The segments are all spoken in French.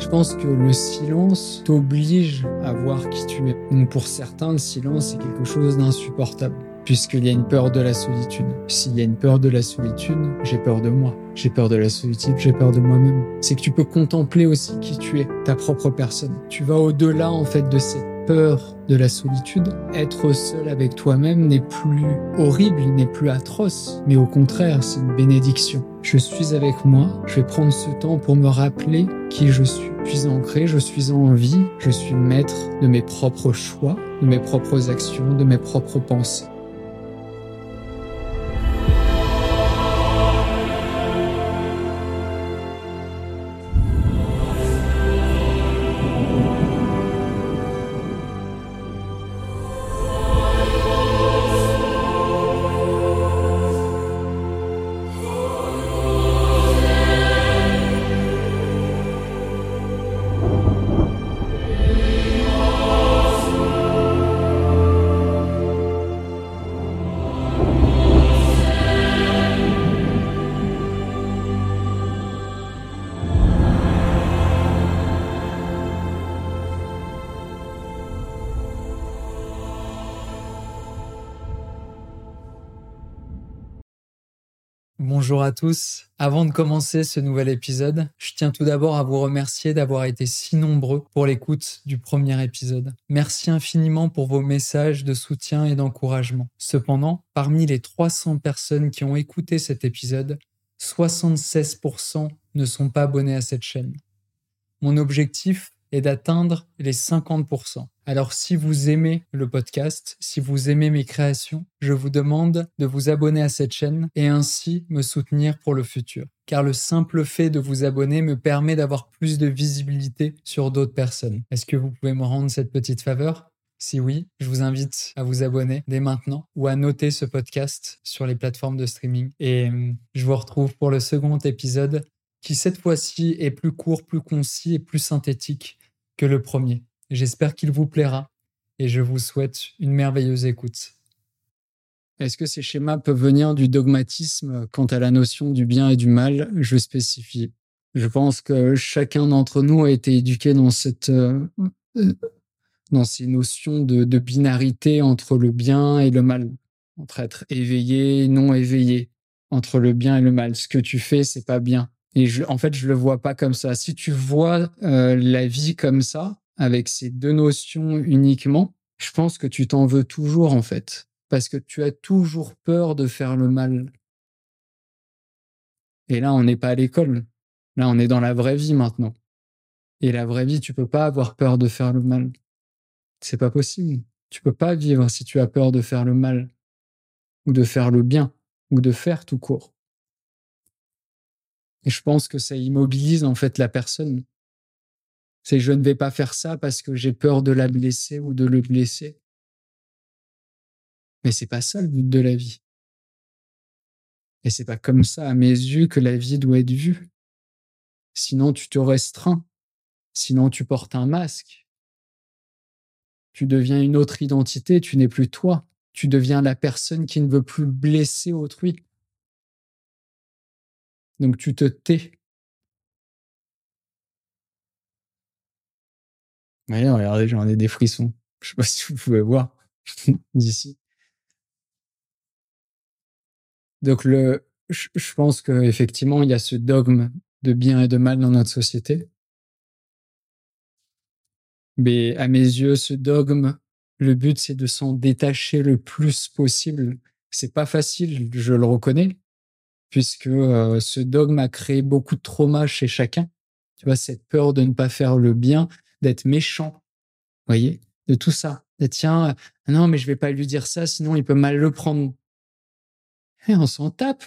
Je pense que le silence t'oblige à voir qui tu es. Donc pour certains, le silence est quelque chose d'insupportable, puisqu'il y a une peur de la solitude. S'il y a une peur de la solitude, j'ai peur de moi. J'ai peur de la solitude, j'ai peur de moi-même. C'est que tu peux contempler aussi qui tu es, ta propre personne. Tu vas au-delà en fait de cette peur de la solitude, être seul avec toi-même n'est plus horrible, n'est plus atroce, mais au contraire, c'est une bénédiction. Je suis avec moi, je vais prendre ce temps pour me rappeler qui je suis. Je suis ancré, je suis en vie, je suis maître de mes propres choix, de mes propres actions, de mes propres pensées. Bonjour à tous. Avant de commencer ce nouvel épisode, je tiens tout d'abord à vous remercier d'avoir été si nombreux pour l'écoute du premier épisode. Merci infiniment pour vos messages de soutien et d'encouragement. Cependant, parmi les 300 personnes qui ont écouté cet épisode, 76% ne sont pas abonnés à cette chaîne. Mon objectif est d'atteindre les 50%. Alors si vous aimez le podcast, si vous aimez mes créations, je vous demande de vous abonner à cette chaîne et ainsi me soutenir pour le futur. Car le simple fait de vous abonner me permet d'avoir plus de visibilité sur d'autres personnes. Est-ce que vous pouvez me rendre cette petite faveur? Si oui, je vous invite à vous abonner dès maintenant ou à noter ce podcast sur les plateformes de streaming. Et hum, je vous retrouve pour le second épisode qui cette fois-ci est plus court, plus concis et plus synthétique que le premier. J'espère qu'il vous plaira et je vous souhaite une merveilleuse écoute. Est-ce que ces schémas peuvent venir du dogmatisme quant à la notion du bien et du mal? Je spécifie. Je pense que chacun d'entre nous a été éduqué dans cette euh, euh, dans ces notions de, binarité entre le bien et le mal, entre être éveillé et non éveillé, entre le bien et le mal. Ce que tu fais, c'est pas bien. Et je, en fait, je le vois pas comme ça. Si tu vois euh, la vie comme ça, avec ces deux notions uniquement, je pense que tu t'en veux toujours en fait, parce que tu as toujours peur de faire le mal. Et là, on n'est pas à l'école. Là, on est dans la vraie vie maintenant. Et la vraie vie, tu peux pas avoir peur de faire le mal. C'est pas possible. Tu peux pas vivre si tu as peur de faire le mal, ou de faire le bien, ou de faire tout court. Et je pense que ça immobilise en fait la personne. C'est je ne vais pas faire ça parce que j'ai peur de la blesser ou de le blesser. Mais c'est pas ça le but de la vie. Et c'est pas comme ça à mes yeux que la vie doit être vue. Sinon tu te restreins. Sinon tu portes un masque. Tu deviens une autre identité, tu n'es plus toi. Tu deviens la personne qui ne veut plus blesser autrui. Donc tu te tais. Oui, regardez, j'en ai des frissons. Je sais pas si vous pouvez voir d'ici. Donc le, je pense qu'effectivement, il y a ce dogme de bien et de mal dans notre société. Mais à mes yeux, ce dogme, le but, c'est de s'en détacher le plus possible. C'est pas facile, je le reconnais, puisque ce dogme a créé beaucoup de traumas chez chacun. Tu vois, cette peur de ne pas faire le bien, d'être méchant, voyez, de tout ça. Tiens, non, mais je vais pas lui dire ça, sinon il peut mal le prendre. Et on s'en tape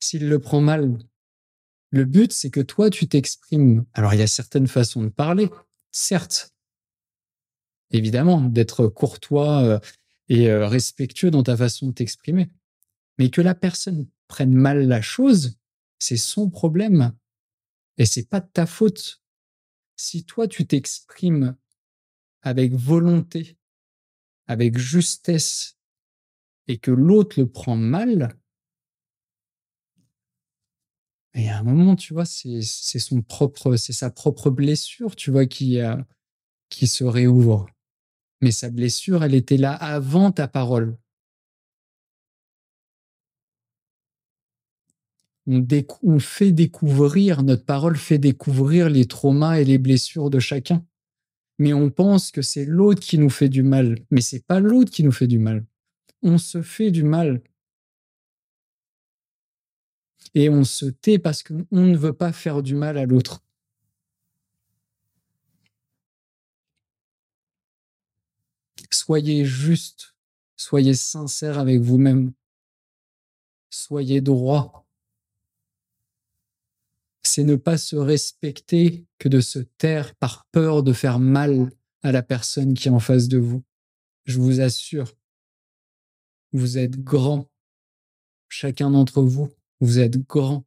s'il le prend mal. Le but, c'est que toi, tu t'exprimes. Alors, il y a certaines façons de parler, certes. Évidemment, d'être courtois et respectueux dans ta façon de t'exprimer. Mais que la personne prenne mal la chose, c'est son problème. Et c'est pas de ta faute. Si toi, tu t'exprimes avec volonté, avec justesse, et que l'autre le prend mal, Et à un moment, tu vois, c'est son propre, c'est sa propre blessure, tu vois, qui, euh, qui se réouvre. Mais sa blessure, elle était là avant ta parole. On, fait découvrir, notre parole fait découvrir les traumas et les blessures de chacun. Mais on pense que c'est l'autre qui nous fait du mal. Mais c'est pas l'autre qui nous fait du mal. On se fait du mal et on se tait parce qu'on ne veut pas faire du mal à l'autre. Soyez juste, soyez sincère avec vous-même, soyez droit. C'est ne pas se respecter que de se taire par peur de faire mal à la personne qui est en face de vous. Je vous assure, vous êtes grand, chacun d'entre vous. Vous êtes grand.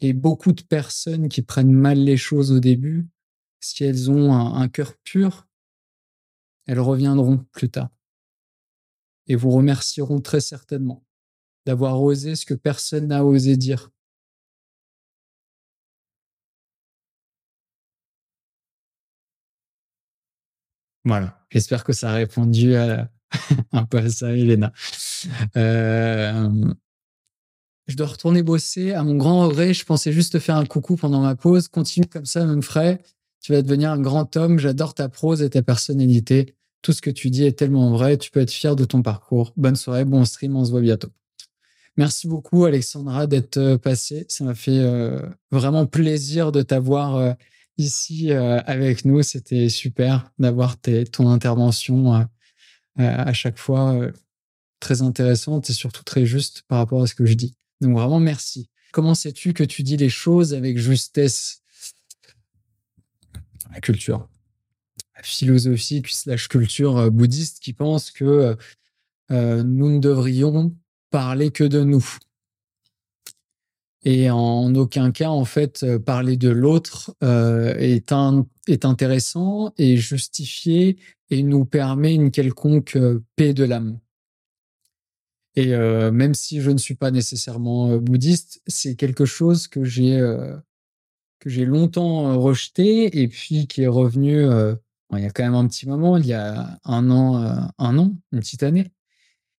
Et beaucoup de personnes qui prennent mal les choses au début, si elles ont un, cœur pur, elles reviendront plus tard. Et vous remercieront très certainement d'avoir osé ce que personne n'a osé dire. Voilà, j'espère que ça a répondu un peu à ça, Elena. Euh, je dois retourner bosser. À mon grand regret, je pensais juste te faire un coucou pendant ma pause. Continue comme ça, mon frère. Tu vas devenir un grand homme. J'adore ta prose et ta personnalité. Tout ce que tu dis est tellement vrai. Tu peux être fier de ton parcours. Bonne soirée, bon stream. On se voit bientôt. Merci beaucoup, Alexandra, d'être euh, passée. Ça m'a fait euh, vraiment plaisir de t'avoir ici avec nous. C'était super d'avoir ton intervention à chaque fois euh, très intéressante et surtout très juste par rapport à ce que je dis. Donc vraiment merci. Comment sais-tu que tu dis les choses avec justesse? La culture. La philosophie puis slash culture euh, bouddhiste qui pense que euh, nous ne devrions parler que de nous. Et en aucun cas, en fait, parler de l'autre est, est intéressant et justifié et nous permet une quelconque euh, paix de l'âme. Et euh, même si je ne suis pas nécessairement euh, bouddhiste, c'est quelque chose que j'ai que j'ai longtemps rejeté et puis qui est revenu il y a quand même un petit moment, il y a un an, un an, une petite année.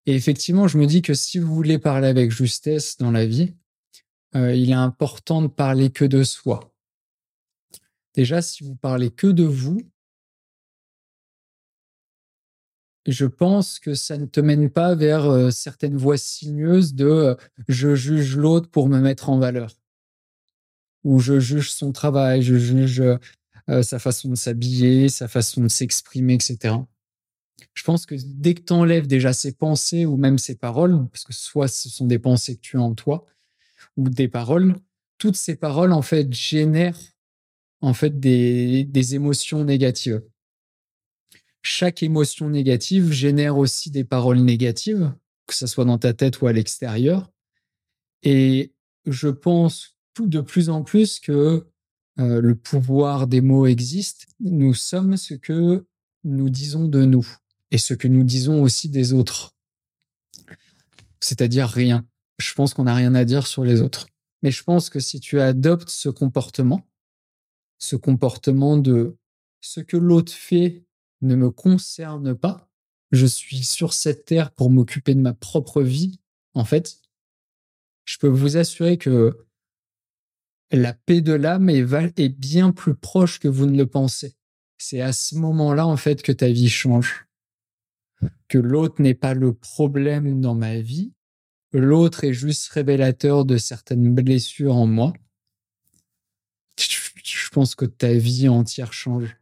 Et effectivement, je me dis que si vous voulez parler avec justesse dans la vie, il est important de parler que de soi. Déjà, si vous parlez que de vous, je pense que ça ne te mène pas vers euh, certaines voies sinueuses de euh, je juge l'autre pour me mettre en valeur. Ou je juge son travail, je juge euh, sa façon de s'habiller, sa façon de s'exprimer, etc. Je pense que dès que tu enlèves déjà ses pensées ou même ses paroles, parce que soit ce sont des pensées que tu as en toi, ou des paroles, toutes ces paroles en fait génèrent en fait des, émotions négatives chaque émotion négative génère aussi des paroles négatives, que ce soit dans ta tête ou à l'extérieur. Et je pense de plus en plus que euh, le pouvoir des mots existe. Nous sommes ce que nous disons de nous et ce que nous disons aussi des autres. C'est-à-dire rien. Je pense qu'on n'a rien à dire sur les autres. Mais je pense que si tu adoptes ce comportement, ce comportement de ce que l'autre fait ne me concerne pas. Je suis sur cette terre pour m'occuper de ma propre vie. En fait, je peux vous assurer que la paix de l'âme est, bien plus proche que vous ne le pensez. C'est à ce moment-là, en fait, que ta vie change. Que l'autre n'est pas le problème dans ma vie. L'autre est juste révélateur de certaines blessures en moi. Je pense que ta vie entière change.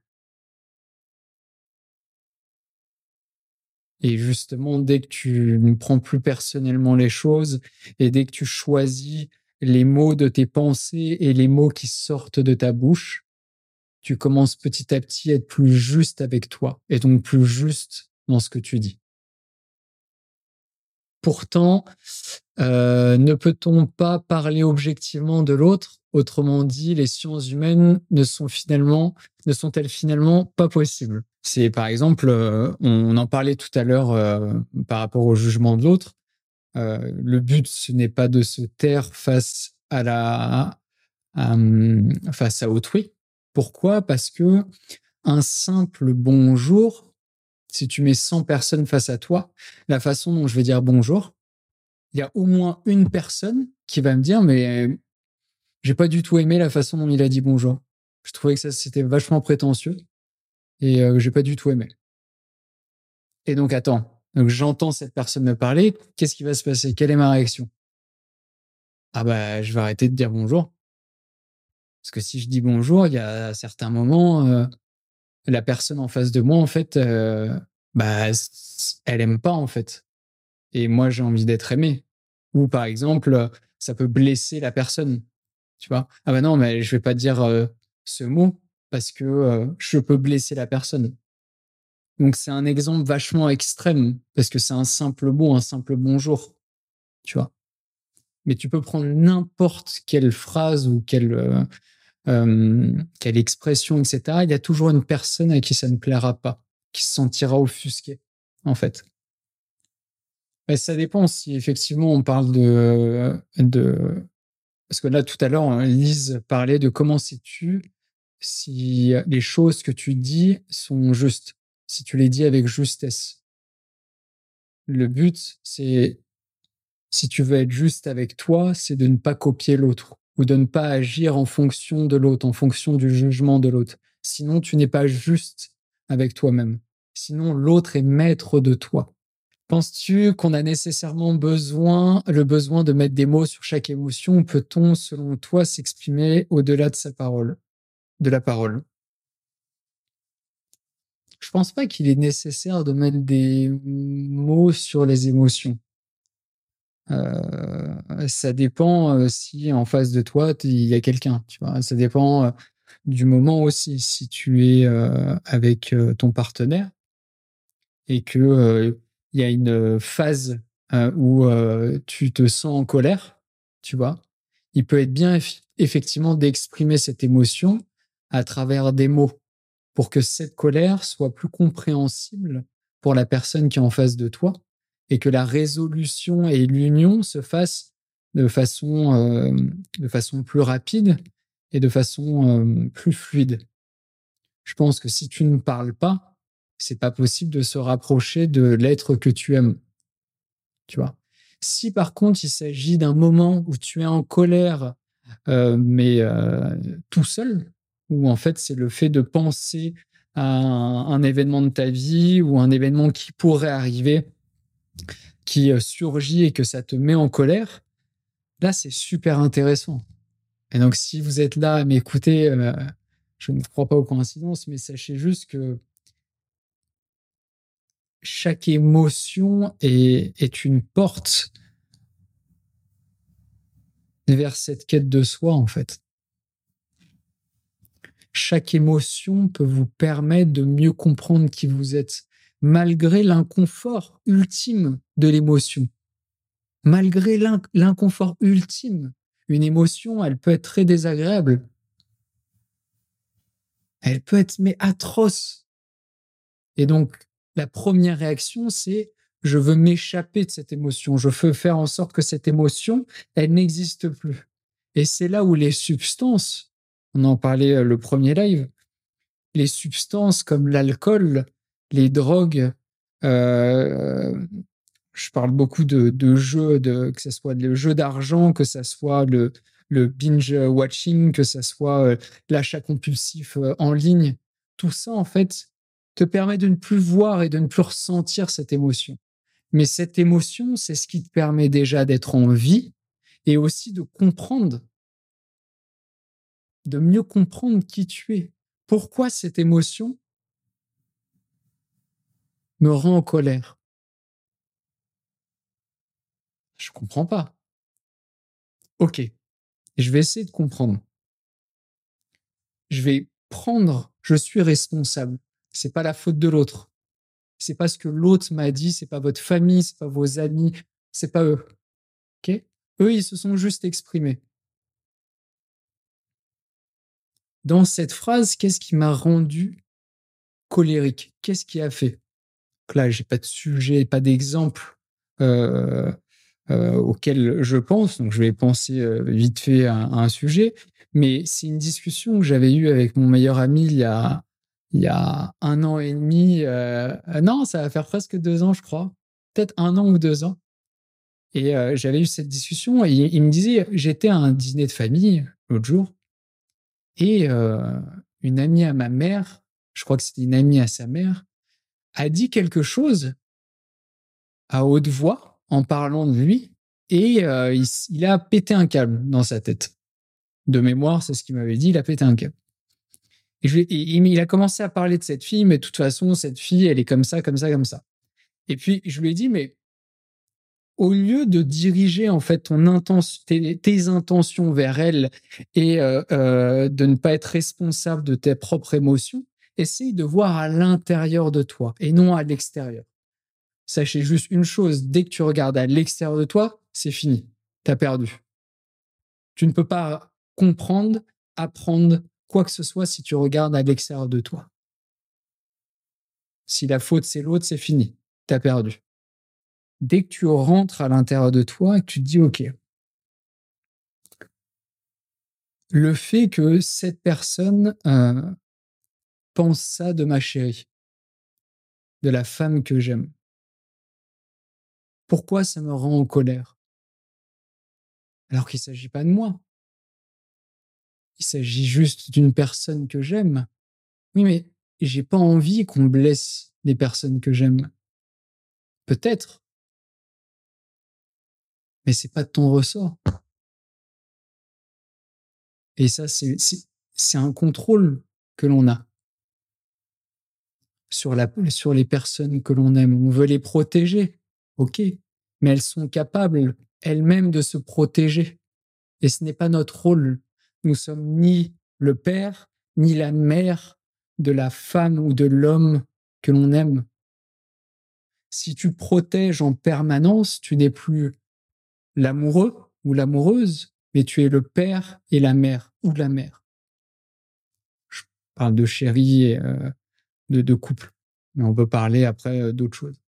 Et justement, dès que tu ne prends plus personnellement les choses et dès que tu choisis les mots de tes pensées et les mots qui sortent de ta bouche, tu commences petit à petit à être plus juste avec toi et donc plus juste dans ce que tu dis. Pourtant, euh, ne peut-on pas parler objectivement de l'autre? Autrement dit, les sciences humaines ne sont finalement, ne sont-elles finalement pas possibles? C'est par exemple, euh, on en parlait tout à l'heure euh, par rapport au jugement de l'autre. Le but, ce n'est pas de se taire face à la euh, face à autrui. Pourquoi? Parce que un simple bonjour, si tu mets 100 personnes face à toi, la façon dont je vais dire bonjour, il y a au moins une personne qui va me dire mais j'ai pas du tout aimé la façon dont il a dit bonjour. Je trouvais que ça c'était vachement prétentieux et euh, j'ai pas du tout aimé. Et donc attends, donc j'entends cette personne me parler, qu'est-ce qui va se passer? Quelle est ma réaction? Ah bah je vais arrêter de dire bonjour. Parce que si je dis bonjour, il y a certains moments, euh, la personne en face de moi, en fait, euh, bah, elle aime pas, en fait. Et moi, j'ai envie d'être aimé. Ou par exemple, ça peut blesser la personne. Tu vois Ah bah non, mais je vais pas dire euh, ce mot parce que je peux blesser la personne. Donc c'est un exemple vachement extrême parce que c'est un simple mot, un simple bonjour. Tu vois Mais tu peux prendre n'importe quelle phrase ou quelle euh, quelle expression, etc., il y a toujours une personne à qui ça ne plaira pas, qui se sentira offusqué, en fait. Et ça dépend si effectivement on parle de, de... Parce que là, tout à l'heure, Lise parlait de comment sais-tu si les choses que tu dis sont justes, si tu les dis avec justesse. Le but, c'est, si tu veux être juste avec toi, c'est de ne pas copier l'autre ou de ne pas agir en fonction de l'autre, en fonction du jugement de l'autre. Sinon, tu n'es pas juste avec toi-même. Sinon, l'autre est maître de toi. Penses-tu qu'on a nécessairement besoin, le besoin de mettre des mots sur chaque émotion? Peut-on, selon toi, s'exprimer au-delà de sa parole, de la parole? Je pense pas qu'il est nécessaire de mettre des mots sur les émotions. Euh, ça dépend euh, si en face de toi il y a quelqu'un. Ça dépend euh, du moment aussi. Si tu es avec ton partenaire et que il y a une phase où tu te sens en colère, tu vois, il peut être bien effectivement d'exprimer cette émotion à travers des mots pour que cette colère soit plus compréhensible pour la personne qui est en face de toi et que la résolution et l'union se fassent de façon, euh, de façon plus rapide et de façon euh, plus fluide. Je pense que si tu ne parles pas, c'est pas possible de se rapprocher de l'être que tu aimes. Tu vois? Si par contre il s'agit d'un moment où tu es en colère, euh, mais tout seul, où en fait c'est le fait de penser à un, événement de ta vie ou un événement qui pourrait arriver qui euh, surgit et que ça te met en colère, là, c'est super intéressant. Et donc, si vous êtes là à m'écouter, euh, je ne crois pas aux coïncidences, mais sachez juste que chaque émotion est, est une porte vers cette quête de soi, en fait. Chaque émotion peut vous permettre de mieux comprendre qui vous êtes, malgré l'inconfort ultime de l'émotion. Malgré l'inconfort ultime, une émotion, elle peut être très désagréable. Elle peut être mais atroce. Et donc, la première réaction, c'est je veux m'échapper de cette émotion. Je veux faire en sorte que cette émotion, elle n'existe plus. Et c'est là où les substances, on en parlait euh, le premier live, les substances comme l'alcool, les drogues. Euh, je parle beaucoup de, jeux, de, que ce soit le jeu d'argent, que ce soit le, le binge watching, que ce soit euh, l'achat compulsif euh, en ligne. Tout ça, en fait, te permet de ne plus voir et de ne plus ressentir cette émotion. Mais cette émotion, c'est ce qui te permet déjà d'être en vie et aussi de comprendre, de mieux comprendre qui tu es. Pourquoi cette émotion me rend en colère. Je comprends pas. Ok, je vais essayer de comprendre. Je vais prendre, je suis responsable. C'est pas la faute de l'autre. C'est pas ce que l'autre m'a dit, c'est pas votre famille, c'est pas vos amis, c'est pas eux. Ok? Eux, ils se sont juste exprimés. Dans cette phrase, qu'est-ce qui m'a rendu colérique? Qu'est-ce qui a fait? Là, j'ai pas de sujet, pas d'exemple euh, auquel je pense. Donc, je vais penser vite fait à, un sujet. Mais c'est une discussion que j'avais eue avec mon meilleur ami il y a, il y a un an et demi. non, ça va faire presque deux ans, je crois. Peut-être un an ou deux ans. Et j'avais eu cette discussion et il me disait, j'étais à un dîner de famille l'autre jour et une amie à ma mère, je crois que c'était une amie à sa mère, a dit quelque chose à haute voix en parlant de lui et il, a pété un câble dans sa tête. De mémoire, c'est ce qu'il m'avait dit, il a pété un câble. Et, il a commencé à parler de cette fille, mais de toute façon, cette fille, elle est comme ça, comme ça, comme ça. Et puis, je lui ai dit, mais au lieu de diriger en fait ton tes, intentions vers elle et euh, euh, de ne pas être responsable de tes propres émotions, essaye de voir à l'intérieur de toi et non à l'extérieur. Sachez juste une chose, dès que tu regardes à l'extérieur de toi, c'est fini. Tu as perdu. Tu ne peux pas comprendre, apprendre quoi que ce soit si tu regardes à l'extérieur de toi. Si la faute c'est l'autre, c'est fini. Tu as perdu dès que tu rentres à l'intérieur de toi et que tu te dis, OK, le fait que cette personne euh, pense ça de ma chérie, de la femme que j'aime, pourquoi ça me rend en colère? Alors qu'il ne s'agit pas de moi. Il s'agit juste d'une personne que j'aime. Oui, mais j'ai pas envie qu'on blesse les personnes que j'aime. Peut-être mais c'est pas de ton ressort. Et ça, c'est un contrôle que l'on a sur, la, sur les personnes que l'on aime. On veut les protéger, ok, mais elles sont capables elles-mêmes de se protéger. Et ce n'est pas notre rôle. Nous sommes ni le père, ni la mère de la femme ou de l'homme que l'on aime. Si tu protèges en permanence, tu n'es plus l'amoureux ou l'amoureuse, mais tu es le père et la mère ou la mère. Je parle de chérie euh, de, couple, mais on peut parler après euh, d'autres choses.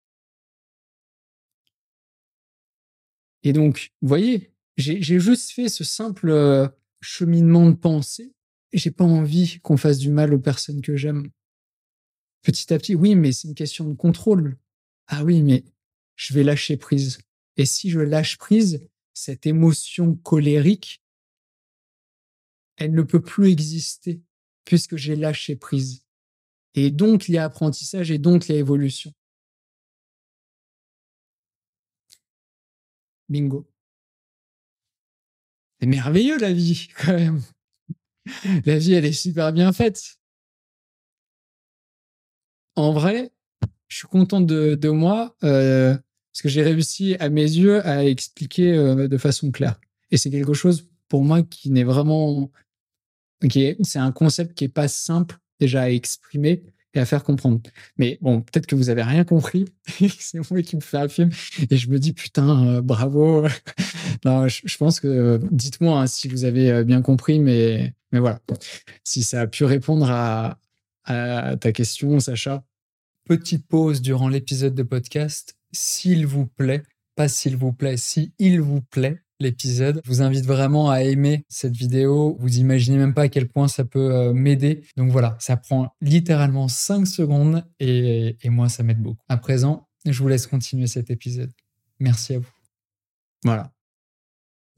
Et donc, vous voyez, j'ai juste fait ce simple euh, cheminement de pensée. J'ai pas envie qu'on fasse du mal aux personnes que j'aime. Petit à petit, oui, mais c'est une question de contrôle. Ah oui, mais je vais lâcher prise. Et si je lâche prise, cette émotion colérique, elle ne peut plus exister puisque j'ai lâché prise. Et donc, il y a apprentissage et donc il y a évolution. Bingo. C'est merveilleux la vie, quand même. La vie, elle est super bien faite. En vrai, je suis content de, moi. Euh, parce que j'ai réussi à mes yeux à expliquer euh, de façon claire. Et c'est quelque chose pour moi qui n'est vraiment, c'est un concept qui est pas simple déjà à exprimer et à faire comprendre. Mais bon, peut-être que vous avez rien compris. c'est moi qui me fais un film et je me dis putain, euh, bravo. non, je, pense que dites-moi hein, si vous avez euh, bien compris, mais mais voilà, si ça a pu répondre à, à ta question, Sacha. Petite pause durant l'épisode de podcast s'il vous plaît, pas s'il vous plaît, si il vous plaît l'épisode. Je vous invite vraiment à aimer cette vidéo. Vous imaginez même pas à quel point ça peut euh, m'aider. Donc voilà, ça prend littéralement 5 secondes et, moi, ça m'aide beaucoup. À présent, je vous laisse continuer cet épisode. Merci à vous. Voilà.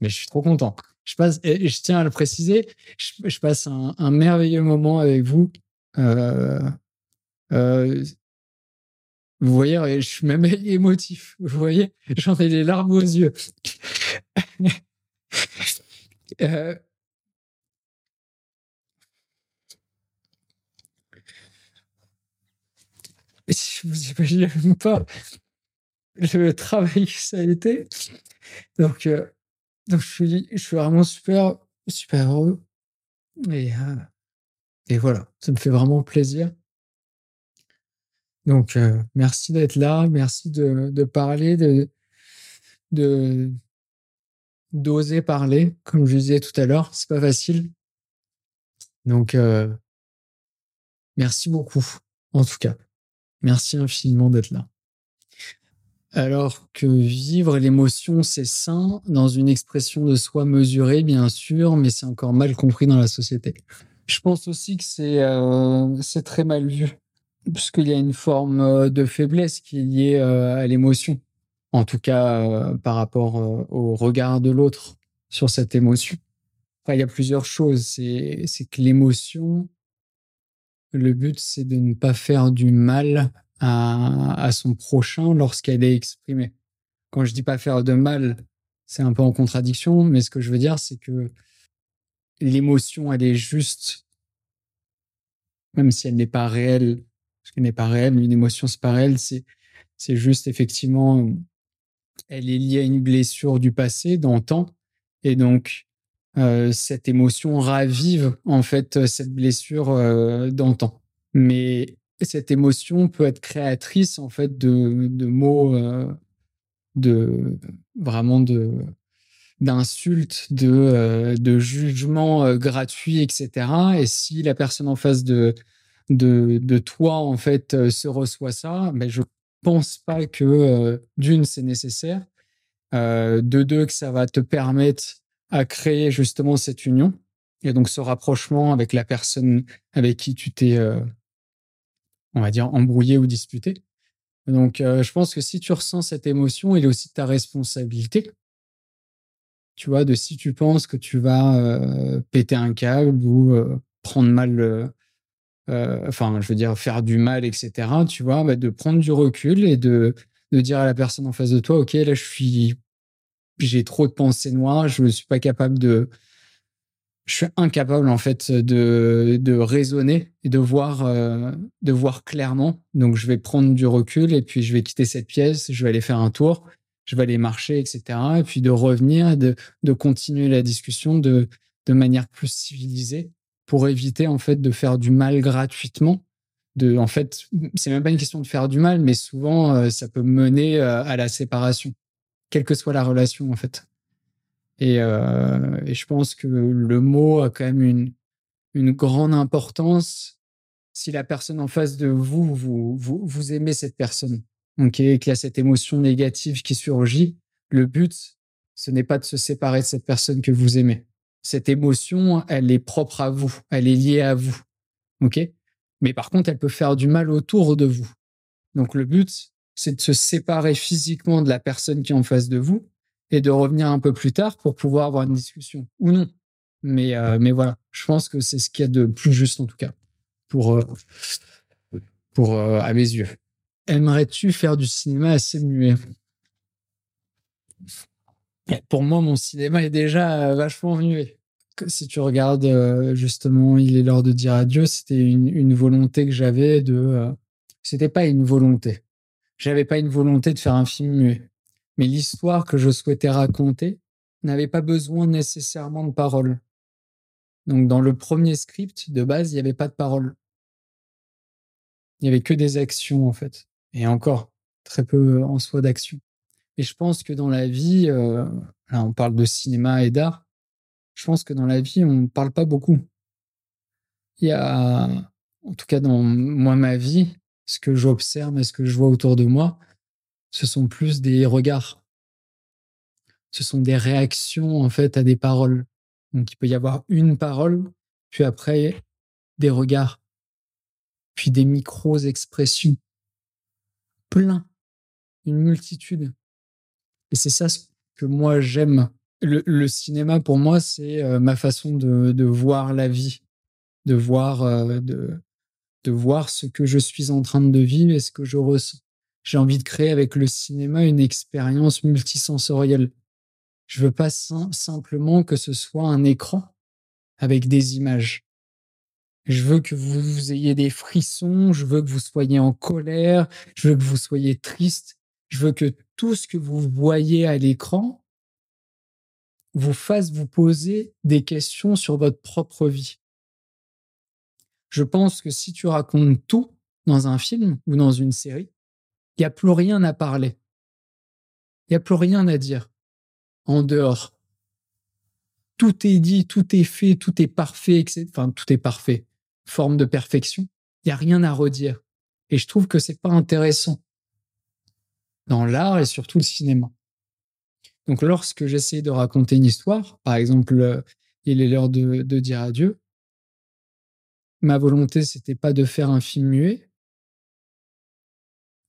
Mais je suis trop content. Je passe, et je tiens à le préciser, je, passe un, merveilleux moment avec vous. Euh, euh, vous voyez, je suis même émotif. Vous voyez, j'en ai les larmes aux yeux. euh... vous imaginez même pas le travail que ça a été. Donc, euh, donc je, suis, je vraiment super, super heureux. Et, euh, et voilà, ça me fait vraiment plaisir. Donc, euh, merci d'être là, merci de, parler, de d'oser parler, comme je disais tout à l'heure, c'est pas facile. Donc, euh, merci beaucoup, en tout cas. Merci infiniment d'être là. Alors que vivre l'émotion, c'est sain, dans une expression de soi mesurée, bien sûr, mais c'est encore mal compris dans la société. Je pense aussi que c'est euh, très mal vu, puisqu'il y a une forme euh, de faiblesse qui est liée euh, à l'émotion, en tout cas euh, par rapport au regard de l'autre sur cette émotion. Il y a plusieurs choses. C'est que l'émotion, le but, c'est de ne pas faire du mal à, à son prochain lorsqu'elle est exprimée. Quand je dis pas faire de mal, c'est un peu en contradiction, mais ce que je veux dire, c'est que l'émotion, elle est juste, même si elle n'est pas réelle, parce qu'elle n'est pas réelle, une émotion, c'est pas réel, c'est, c'est juste effectivement, elle est liée à une blessure du passé, d'antan, et donc, euh, cette émotion ravive en fait cette blessure euh, d'antan. Mais cette émotion peut être créatrice en fait de, mots, euh, de vraiment de d'insultes, de, euh, de jugements euh, gratuits, etc. Et si la personne en face de, de, de toi, en fait, euh, se reçoit ça, ben je pense pas que, d'une, c'est nécessaire, de deux, que ça va te permettre à créer justement cette union et donc ce rapprochement avec la personne avec qui tu t'es, on va dire, embrouillé ou disputé. Donc, je pense que si tu ressens cette émotion, il est aussi ta responsabilité tu vois, de si tu penses que tu vas euh, péter un câble ou euh, prendre mal, euh, enfin, je veux dire, faire du mal, etc., tu vois, bah, de prendre du recul et de, dire à la personne en face de toi, OK, là, je suis, j'ai trop de pensées noires, je ne suis pas capable de, je suis incapable, en fait, de, raisonner et de voir, de voir clairement. Donc, je vais prendre du recul et puis je vais quitter cette pièce, je vais aller faire un tour je vais aller marcher, etc. Et puis de revenir, de, de continuer la discussion de, de manière plus civilisée pour éviter en fait de faire du mal gratuitement. De, en fait, c'est même pas une question de faire du mal, mais souvent euh, ça peut mener euh, à la séparation, quelle que soit la relation en fait. Et, euh, je pense que le mot a quand même une, grande importance si la personne en face de vous, vous, aimez cette personne ok, qu'il y a cette émotion négative qui surgit, le but, ce n'est pas de se séparer de cette personne que vous aimez. Cette émotion, elle est propre à vous, elle est liée à vous, ok? Mais par contre, elle peut faire du mal autour de vous. Donc le but, c'est de se séparer physiquement de la personne qui est en face de vous et de revenir un peu plus tard pour pouvoir avoir une discussion ou non. Mais euh, mais voilà, je pense que c'est ce qu'il y a de plus juste en tout cas pour euh, pour euh, à mes yeux. Aimerais-tu faire du cinéma assez muet? Pour moi, mon cinéma est déjà vachement muet. Si tu regardes euh, justement, il est l'heure de dire adieu, c'était une, volonté que j'avais de. Euh, c'était pas une volonté. J'avais pas une volonté de faire un film muet. Mais l'histoire que je souhaitais raconter n'avait pas besoin nécessairement de paroles. Donc, dans le premier script, de base, il n'y avait pas de paroles. Il n'y avait que des actions, en fait et encore très peu en soi d'action. Et je pense que dans la vie, euh, là on parle de cinéma et d'art, je pense que dans la vie on ne parle pas beaucoup. Il y a, en tout cas dans moi ma vie, ce que j'observe et ce que je vois autour de moi, ce sont plus des regards. Ce sont des réactions en fait à des paroles. Donc il peut y avoir une parole, puis après des regards, puis des micros expressions plein, une multitude. Et c'est ça ce que moi j'aime. Le, cinéma, pour moi, c'est euh, ma façon de, voir la vie, de voir, euh, de, voir ce que je suis en train de vivre et ce que je ressens. J'ai envie de créer avec le cinéma une expérience multisensorielle. Je veux pas simplement que ce soit un écran avec des images. Je veux que vous, ayez des frissons, je veux que vous soyez en colère, je veux que vous soyez triste, je veux que tout ce que vous voyez à l'écran vous fasse vous poser des questions sur votre propre vie. Je pense que si tu racontes tout dans un film ou dans une série, il n'y a plus rien à parler. Il n'y a plus rien à dire en dehors. Tout est dit, tout est fait, tout est parfait, etc. Enfin, tout est parfait forme de perfection. Il n'y a rien à redire. Et je trouve que c'est pas intéressant. Dans l'art et surtout le cinéma. Donc lorsque j'essaie de raconter une histoire, par exemple, euh, il est l'heure de, de dire adieu, ma volonté, c'était pas de faire un film muet,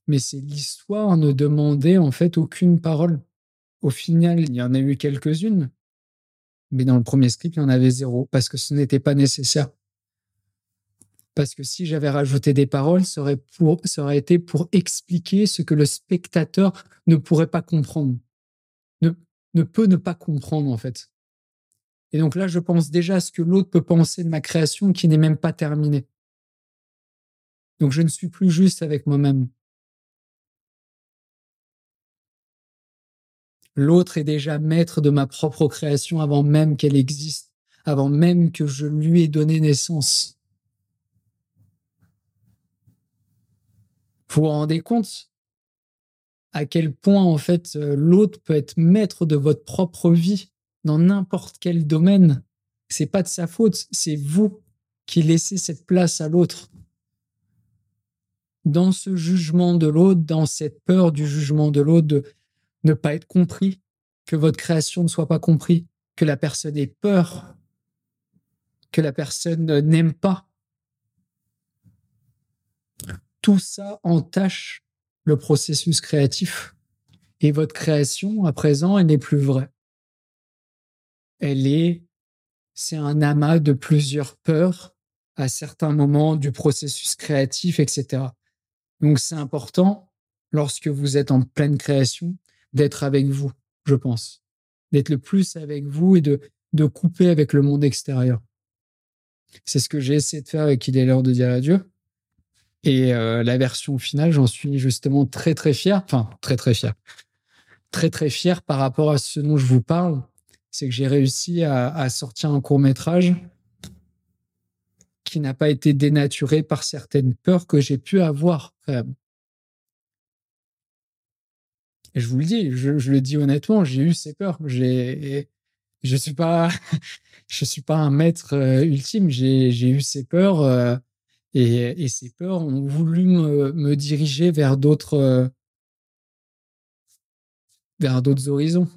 mais c'est l'histoire ne demandait en fait aucune parole. Au final, il y en a eu quelques-unes, mais dans le premier script, il y en avait zéro, parce que ce n'était pas nécessaire. Parce que si j'avais rajouté des paroles, ça aurait, été pour expliquer ce que le spectateur ne pourrait pas comprendre, ne, ne peut ne pas comprendre en fait. Et donc là, je pense déjà à ce que l'autre peut penser de ma création qui n'est même pas terminée. Donc je ne suis plus juste avec moi-même. L'autre est déjà maître de ma propre création avant même qu'elle existe, avant même que je lui ai donné naissance. Vous vous rendez compte à quel point en fait euh, l'autre peut être maître de votre propre vie dans n'importe quel domaine. C'est pas de sa faute, c'est vous qui laissez cette place à l'autre. Dans ce jugement de l'autre, dans cette peur du jugement de l'autre, de ne pas être compris, que votre création ne soit pas comprise, que la personne ait peur, que la personne n'aime pas. Tout ça entache le processus créatif. Et votre création, à présent, elle n'est plus vraie. Elle est, c'est un amas de plusieurs peurs à certains moments du processus créatif, etc. Donc c'est important, lorsque vous êtes en pleine création, d'être avec vous, je pense. D'être le plus avec vous et de, de couper avec le monde extérieur. C'est ce que j'ai essayé de faire avec Il est l'heure de dire adieu. Et euh, la version finale, j'en suis justement très très fier. Enfin, très très fier. Très très fier par rapport à ce dont je vous parle. C'est que j'ai réussi à, sortir un court métrage qui n'a pas été dénaturé par certaines peurs que j'ai pu avoir. Je vous le dis, je, le dis honnêtement, j'ai eu ces peurs. Je suis pas, je suis pas un maître euh, ultime. J'ai, j'ai eu ces peurs. Et, ces peurs ont voulu me, me diriger vers d'autres euh, vers d'autres horizons.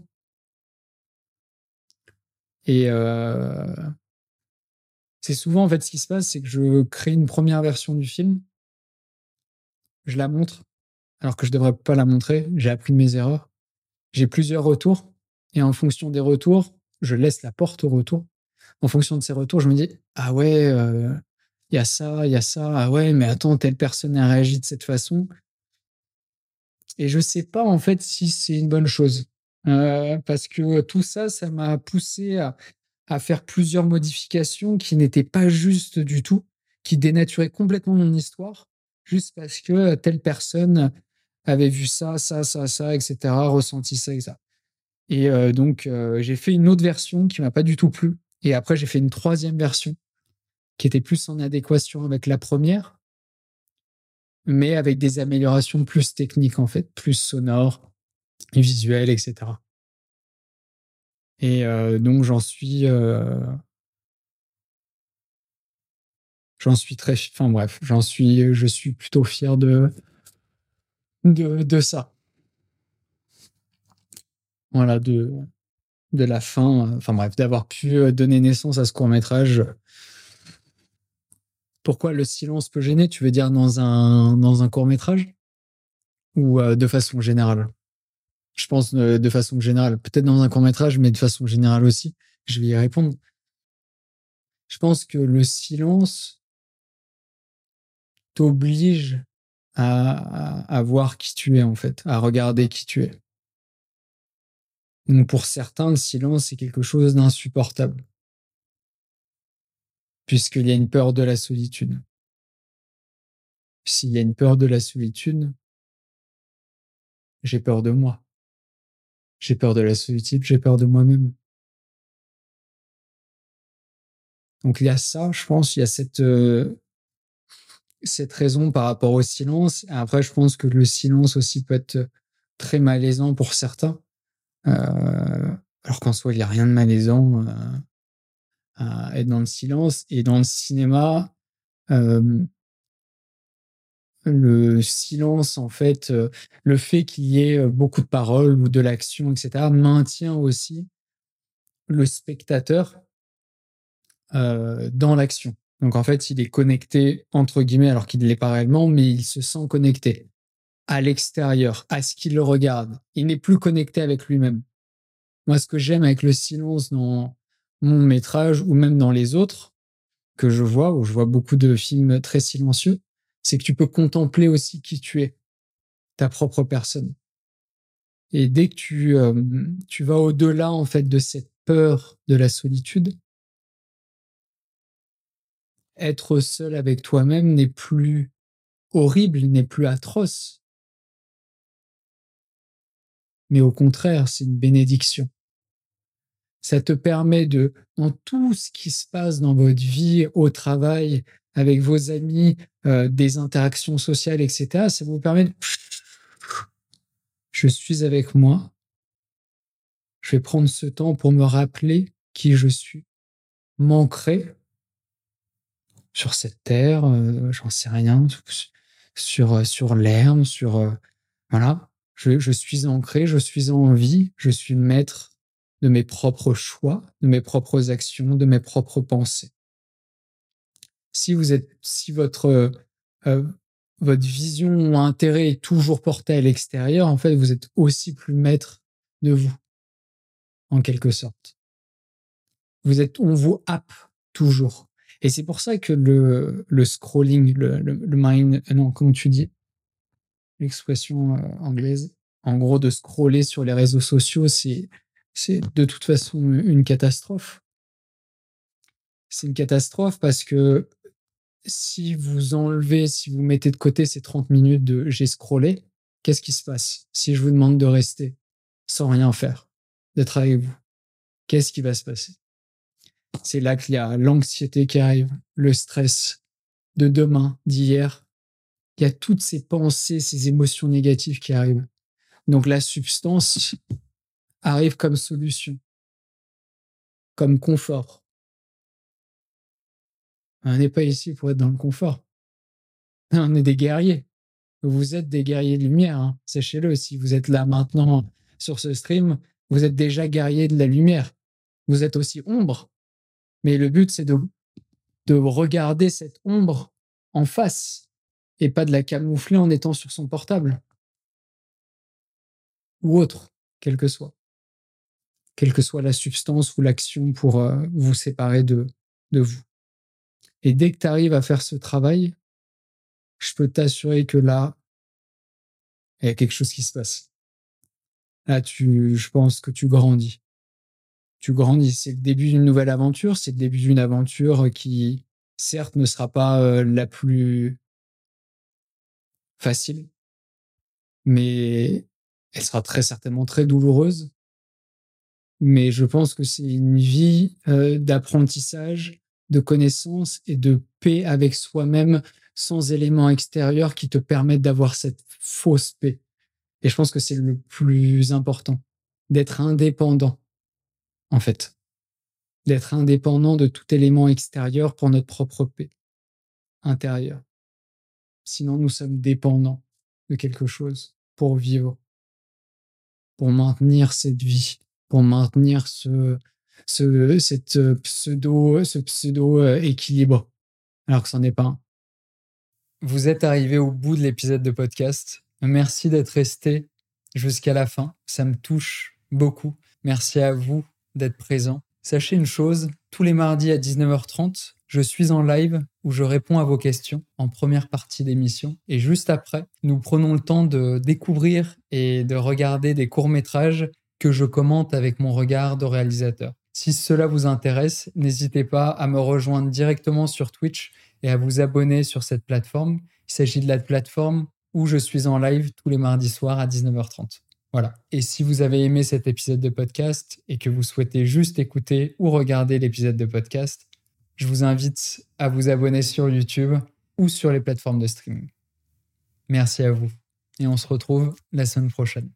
Et euh, c'est souvent en fait ce qui se passe, c'est que je crée une première version du film, je la montre, alors que je devrais pas la montrer. J'ai appris de mes erreurs. J'ai plusieurs retours, et en fonction des retours, je laisse la porte au retour. En fonction de ces retours, je me dis ah ouais, euh, il y a ça, il y a ça, ah ouais, mais attends, telle personne a réagi de cette façon. Et je sais pas en fait si c'est une bonne chose. Euh, parce que tout ça, ça m'a poussé à, faire plusieurs modifications qui n'étaient pas justes du tout, qui dénaturaient complètement mon histoire, juste parce que telle personne avait vu ça, ça, ça, ça, etc., ressenti ça et ça. Et euh, donc, euh, j'ai fait une autre version qui m'a pas du tout plu. Et après, j'ai fait une troisième version qui était plus en adéquation avec la première, mais avec des améliorations plus techniques en fait, plus sonores, visuelles, etc. Et euh, donc j'en suis, euh, j'en suis très, enfin bref, j'en suis, je suis plutôt fier de de, de ça. Voilà, de de la fin, enfin bref, d'avoir pu donner naissance à ce court métrage pourquoi le silence peut gêner Tu veux dire dans un, dans un court métrage Ou euh, de façon générale? Je pense euh, de façon générale. Peut-être dans un court métrage, mais de façon générale aussi. Je vais y répondre. Je pense que le silence t'oblige à, à, voir qui tu es en fait, à regarder qui tu es. Donc pour certains, le silence c'est quelque chose d'insupportable puisqu'il y a une peur de la solitude. S'il y a une peur de la solitude, j'ai peur de moi. J'ai peur de la solitude, j'ai peur de moi-même. Donc il y a ça, je pense, il y a cette, euh, cette raison par rapport au silence. Après, je pense que le silence aussi peut être très malaisant pour certains. Euh, alors qu'en soi, il n'y a rien de malaisant. Euh, à être dans le silence. Et dans le cinéma, le silence, en fait, le fait qu'il y ait beaucoup de paroles ou de l'action, etc., maintient aussi le spectateur dans l'action. Donc en fait, il est connecté, entre guillemets, alors qu'il ne l'est pas réellement, mais il se sent connecté à l'extérieur, à ce qu'il regarde. Il n'est plus connecté avec lui-même. Moi, ce que j'aime avec le silence dans mon métrage ou même dans les autres que je vois, où je vois beaucoup de films très silencieux, c'est que tu peux contempler aussi qui tu es, ta propre personne. Et dès que tu, euh, vas au-delà, en fait, de cette peur de la solitude, être seul avec toi-même n'est plus horrible, n'est plus atroce. Mais au contraire, c'est une bénédiction. Ça te permet de, dans tout ce qui se passe dans votre vie, au travail, avec vos amis, euh, des interactions sociales, etc., ça vous permet de... Je suis avec moi. Je vais prendre ce temps pour me rappeler qui je suis, m'ancrer sur cette terre, euh, j'en sais rien, sur, euh, sur l'herbe, sur... Voilà, je, suis ancré, je suis en vie, je suis maître de mes propres choix, de mes propres actions, de mes propres pensées. Si vous êtes, si votre, votre vision ou intérêt est toujours porté à l'extérieur, en fait, vous êtes aussi plus maître de vous, en quelque sorte. Vous êtes, on vous happe toujours. Et c'est pour ça que le, le scrolling, le, le, mind, euh, non, comment tu dis? L'expression euh, anglaise. En gros, de scroller sur les réseaux sociaux, c'est, c'est de toute façon une catastrophe. C'est une catastrophe parce que si vous enlevez, si vous mettez de côté ces 30 minutes de j'ai scrollé, qu'est-ce qui se passe? Si je vous demande de rester sans rien faire, d'être avec vous Qu'est-ce qui va se passer? C'est là qu'il y a l'anxiété qui arrive, le stress de demain, d'hier. Il y a toutes ces pensées, ces émotions négatives qui arrivent. Donc la substance arrive comme solution, comme confort. On n'est pas ici pour être dans le confort. On est des guerriers. Vous êtes des guerriers de lumière, hein. sachez-le. Si vous êtes là maintenant sur ce stream, vous êtes déjà guerriers de la lumière. Vous êtes aussi ombre. Mais le but, c'est de, de regarder cette ombre en face et pas de la camoufler en étant sur son portable. Ou autre, quel que soit. Quelle que soit la substance ou l'action pour euh, vous séparer de, de vous. Et dès que tu arrives à faire ce travail, je peux t'assurer que là, il y a quelque chose qui se passe. Là, tu, je pense que tu grandis tu grandis. C'est le début d'une nouvelle aventure. C'est le début d'une aventure qui, certes, ne sera pas euh, la plus facile, mais elle sera très certainement très douloureuse. Mais je pense que c'est une vie d'apprentissage, de connaissance et de paix avec soi-même sans éléments extérieurs qui te permettent d'avoir cette fausse paix. Et je pense que c'est le plus important, d'être indépendant en fait. D'être indépendant de tout élément extérieur pour notre propre paix intérieure. Sinon, nous sommes dépendants de quelque chose pour vivre, pour maintenir cette vie, pour maintenir ce, cette pseudo, ce pseudo euh, équilibre, alors que ce n'est pas un. Vous êtes arrivé au bout de l'épisode de podcast. Merci d'être resté jusqu'à la fin. Ça me touche beaucoup. Merci à vous d'être présent. Sachez une chose, tous les mardis à 19h30, je suis en live où je réponds à vos questions en première partie d'émission. Et juste après, nous prenons le temps de découvrir et de regarder des courts-métrages que je commente avec mon regard de réalisateur. Si cela vous intéresse, n'hésitez pas à me rejoindre directement sur Twitch et à vous abonner sur cette plateforme. Il s'agit de la plateforme où je suis en live tous les mardis soirs à 19h30. Voilà. Et si vous avez aimé cet épisode de podcast et que vous souhaitez juste écouter ou regarder l'épisode de podcast, je vous invite à vous abonner sur YouTube ou sur les plateformes de streaming. Merci à vous et on se retrouve la semaine prochaine.